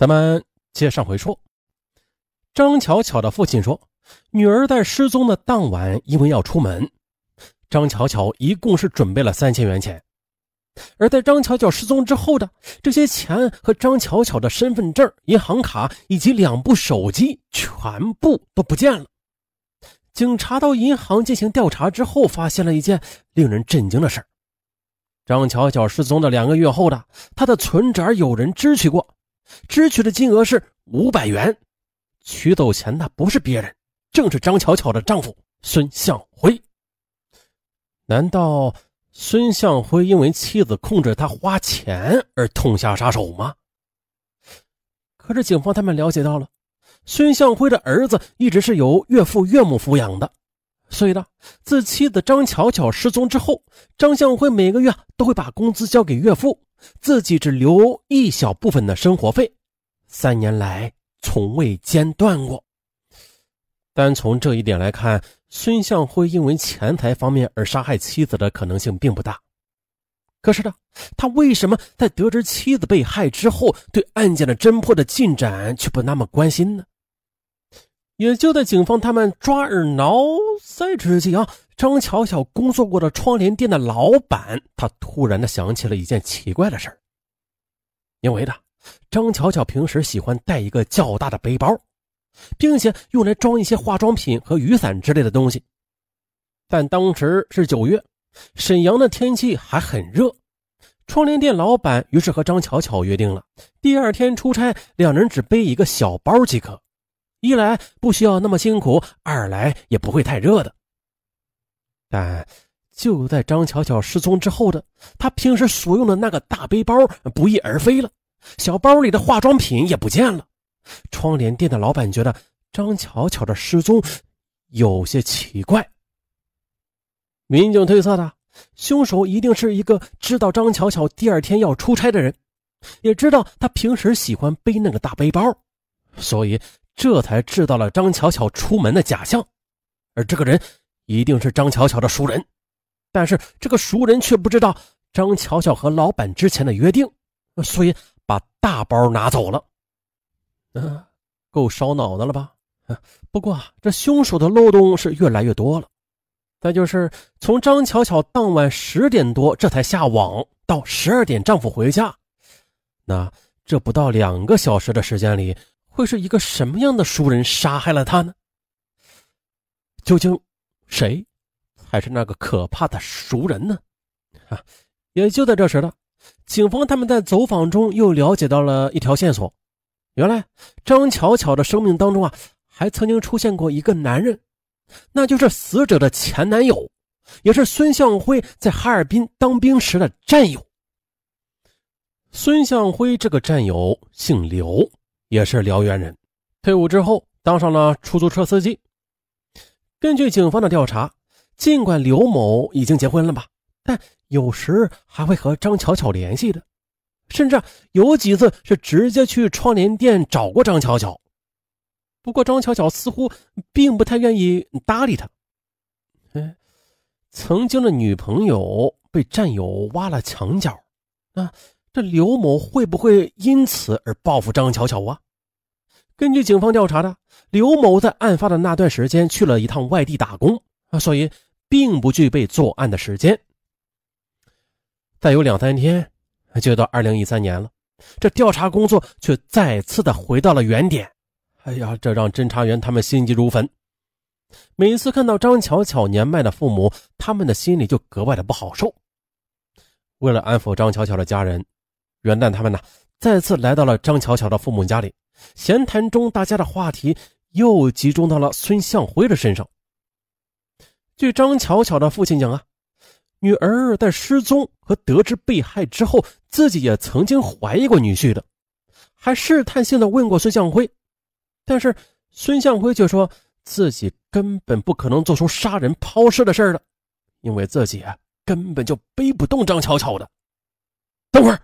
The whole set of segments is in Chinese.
咱们接上回说，张巧巧的父亲说，女儿在失踪的当晚，因为要出门，张巧巧一共是准备了三千元钱。而在张巧巧失踪之后的这些钱和张巧巧的身份证、银行卡以及两部手机全部都不见了。警察到银行进行调查之后，发现了一件令人震惊的事张巧巧失踪的两个月后的她的存折有人支取过。支取的金额是五百元，取走钱的不是别人，正是张巧巧的丈夫孙向辉。难道孙向辉因为妻子控制他花钱而痛下杀手吗？可是警方他们了解到了，孙向辉的儿子一直是由岳父岳母抚养的，所以呢，自妻子张巧巧失踪之后，张向辉每个月都会把工资交给岳父。自己只留一小部分的生活费，三年来从未间断过。单从这一点来看，孙向辉因为钱财方面而杀害妻子的可能性并不大。可是呢，他为什么在得知妻子被害之后，对案件的侦破的进展却不那么关心呢？也就在警方他们抓耳挠腮之际啊。张巧巧工作过的窗帘店的老板，他突然的想起了一件奇怪的事因为呢，张巧巧平时喜欢带一个较大的背包，并且用来装一些化妆品和雨伞之类的东西。但当时是九月，沈阳的天气还很热，窗帘店老板于是和张巧巧约定了，第二天出差，两人只背一个小包即可，一来不需要那么辛苦，二来也不会太热的。但就在张巧巧失踪之后的，她平时所用的那个大背包不翼而飞了，小包里的化妆品也不见了。窗帘店的老板觉得张巧巧的失踪有些奇怪。民警推测的，凶手一定是一个知道张巧巧第二天要出差的人，也知道她平时喜欢背那个大背包，所以这才制造了张巧巧出门的假象。而这个人。一定是张巧巧的熟人，但是这个熟人却不知道张巧巧和老板之前的约定，所以把大包拿走了。嗯，够烧脑的了吧？不过这凶手的漏洞是越来越多了。再就是从张巧巧当晚十点多这才下网，到十二点丈夫回家，那这不到两个小时的时间里，会是一个什么样的熟人杀害了她呢？究竟？谁才是那个可怕的熟人呢？啊！也就在这时了，警方他们在走访中又了解到了一条线索。原来张巧巧的生命当中啊，还曾经出现过一个男人，那就是死者的前男友，也是孙向辉在哈尔滨当兵时的战友。孙向辉这个战友姓刘，也是辽源人，退伍之后当上了出租车司机。根据警方的调查，尽管刘某已经结婚了吧，但有时还会和张巧巧联系的，甚至有几次是直接去窗帘店找过张巧巧。不过张巧巧似乎并不太愿意搭理他。哎，曾经的女朋友被战友挖了墙角，啊，这刘某会不会因此而报复张巧巧啊？根据警方调查的，刘某在案发的那段时间去了一趟外地打工啊，所以并不具备作案的时间。再有两三天，就到二零一三年了，这调查工作却再次的回到了原点。哎呀，这让侦查员他们心急如焚。每次看到张巧巧年迈的父母，他们的心里就格外的不好受。为了安抚张巧巧的家人，元旦他们呢再次来到了张巧巧的父母家里。闲谈中，大家的话题又集中到了孙向辉的身上。据张巧巧的父亲讲啊，女儿在失踪和得知被害之后，自己也曾经怀疑过女婿的，还试探性的问过孙向辉，但是孙向辉却说自己根本不可能做出杀人抛尸的事儿的，因为自己啊根本就背不动张巧巧的。等会儿，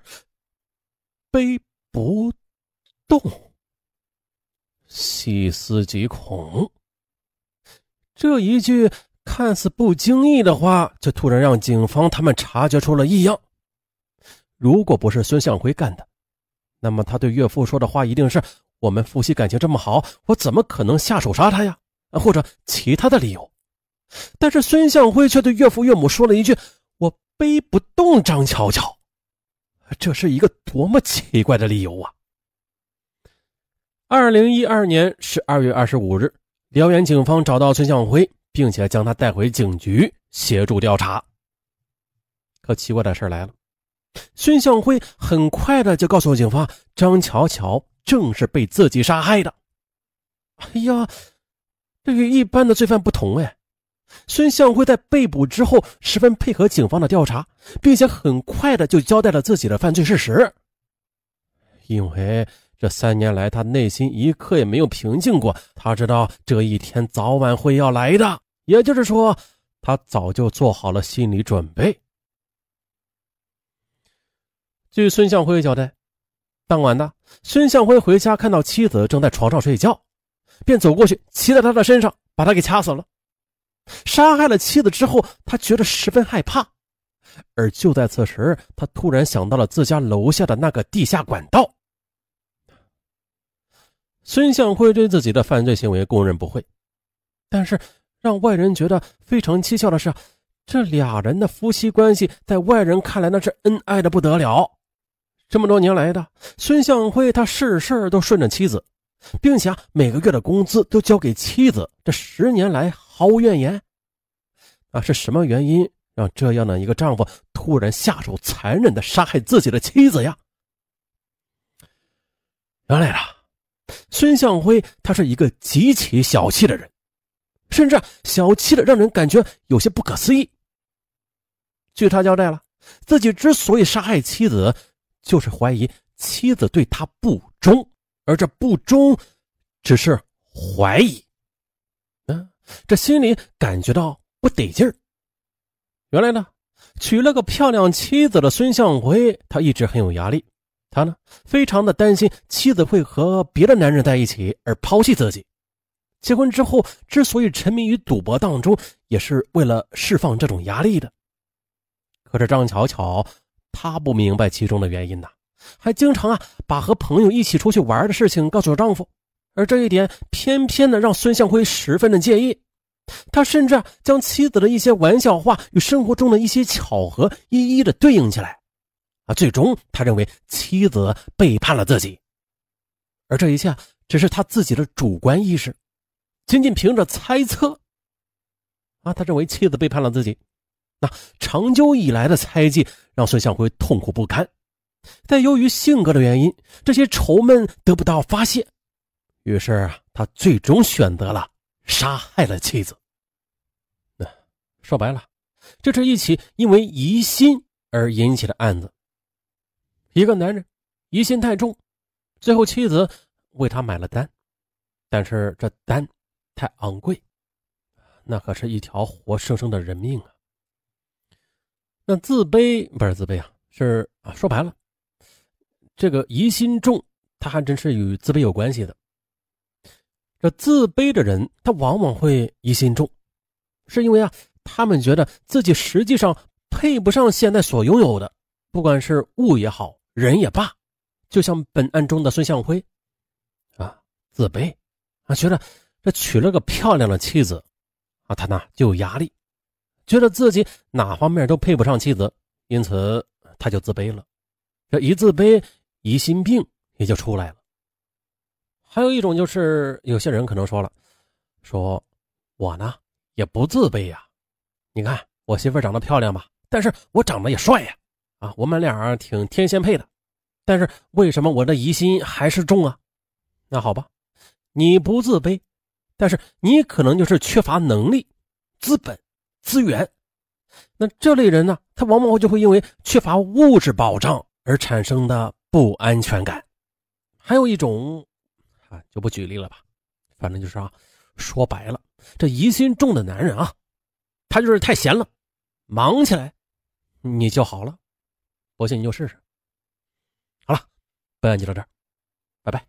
背不动。细思极恐，这一句看似不经意的话，却突然让警方他们察觉出了异样。如果不是孙向辉干的，那么他对岳父说的话一定是：我们夫妻感情这么好，我怎么可能下手杀他呀？或者其他的理由。但是孙向辉却对岳父岳母说了一句：“我背不动张巧巧。”这是一个多么奇怪的理由啊！二零一二年十二月二十五日，辽源警方找到孙向辉，并且将他带回警局协助调查。可奇怪的事来了，孙向辉很快的就告诉警方，张巧巧正是被自己杀害的。哎呀，这与一般的罪犯不同哎！孙向辉在被捕之后，十分配合警方的调查，并且很快的就交代了自己的犯罪事实。因为这三年来，他内心一刻也没有平静过。他知道这一天早晚会要来的，也就是说，他早就做好了心理准备。据孙向辉交代，当晚的孙向辉回家看到妻子正在床上睡觉，便走过去骑在她的身上，把她给掐死了。杀害了妻子之后，他觉得十分害怕，而就在此时，他突然想到了自家楼下的那个地下管道。孙向辉对自己的犯罪行为供认不讳，但是让外人觉得非常蹊跷的是，这俩人的夫妻关系在外人看来那是恩爱的不得了。这么多年来的孙向辉，他事事都顺着妻子，并且每个月的工资都交给妻子。这十年来。毫无怨言，啊，是什么原因让这样的一个丈夫突然下手残忍的杀害自己的妻子呀？原来啊，孙向辉他是一个极其小气的人，甚至小气的让人感觉有些不可思议。据他交代了，自己之所以杀害妻子，就是怀疑妻子对他不忠，而这不忠只是怀疑。嗯这心里感觉到不得劲儿。原来呢，娶了个漂亮妻子的孙向辉，他一直很有压力。他呢，非常的担心妻子会和别的男人在一起而抛弃自己。结婚之后，之所以沉迷于赌博当中，也是为了释放这种压力的。可是张巧巧，她不明白其中的原因呐，还经常啊把和朋友一起出去玩的事情告诉丈夫。而这一点偏偏的让孙向辉十分的介意，他甚至将妻子的一些玩笑话与生活中的一些巧合一一的对应起来，啊，最终他认为妻子背叛了自己，而这一切只是他自己的主观意识，仅仅凭着猜测，啊，他认为妻子背叛了自己，那长久以来的猜忌让孙向辉痛苦不堪，但由于性格的原因，这些愁闷得不到发泄。于是啊他最终选择了杀害了妻子。说白了，这是一起因为疑心而引起的案子。一个男人疑心太重，最后妻子为他买了单，但是这单太昂贵，那可是一条活生生的人命啊。那自卑不是自卑啊，是啊，说白了，这个疑心重，他还真是与自卑有关系的。这自卑的人，他往往会疑心重，是因为啊，他们觉得自己实际上配不上现在所拥有的，不管是物也好，人也罢。就像本案中的孙向辉，啊，自卑，啊，觉得这娶了个漂亮的妻子，啊，他呢就有压力，觉得自己哪方面都配不上妻子，因此他就自卑了。这一自卑，疑心病也就出来了。还有一种就是，有些人可能说了，说我呢也不自卑呀，你看我媳妇长得漂亮吧，但是我长得也帅呀，我们俩挺天仙配的，但是为什么我的疑心还是重啊？那好吧，你不自卑，但是你可能就是缺乏能力、资本、资源，那这类人呢，他往往就会因为缺乏物质保障而产生的不安全感。还有一种。啊，就不举例了吧，反正就是啊，说白了，这疑心重的男人啊，他就是太闲了，忙起来你就好了，不信你就试试。好了，本案就到这儿，拜拜。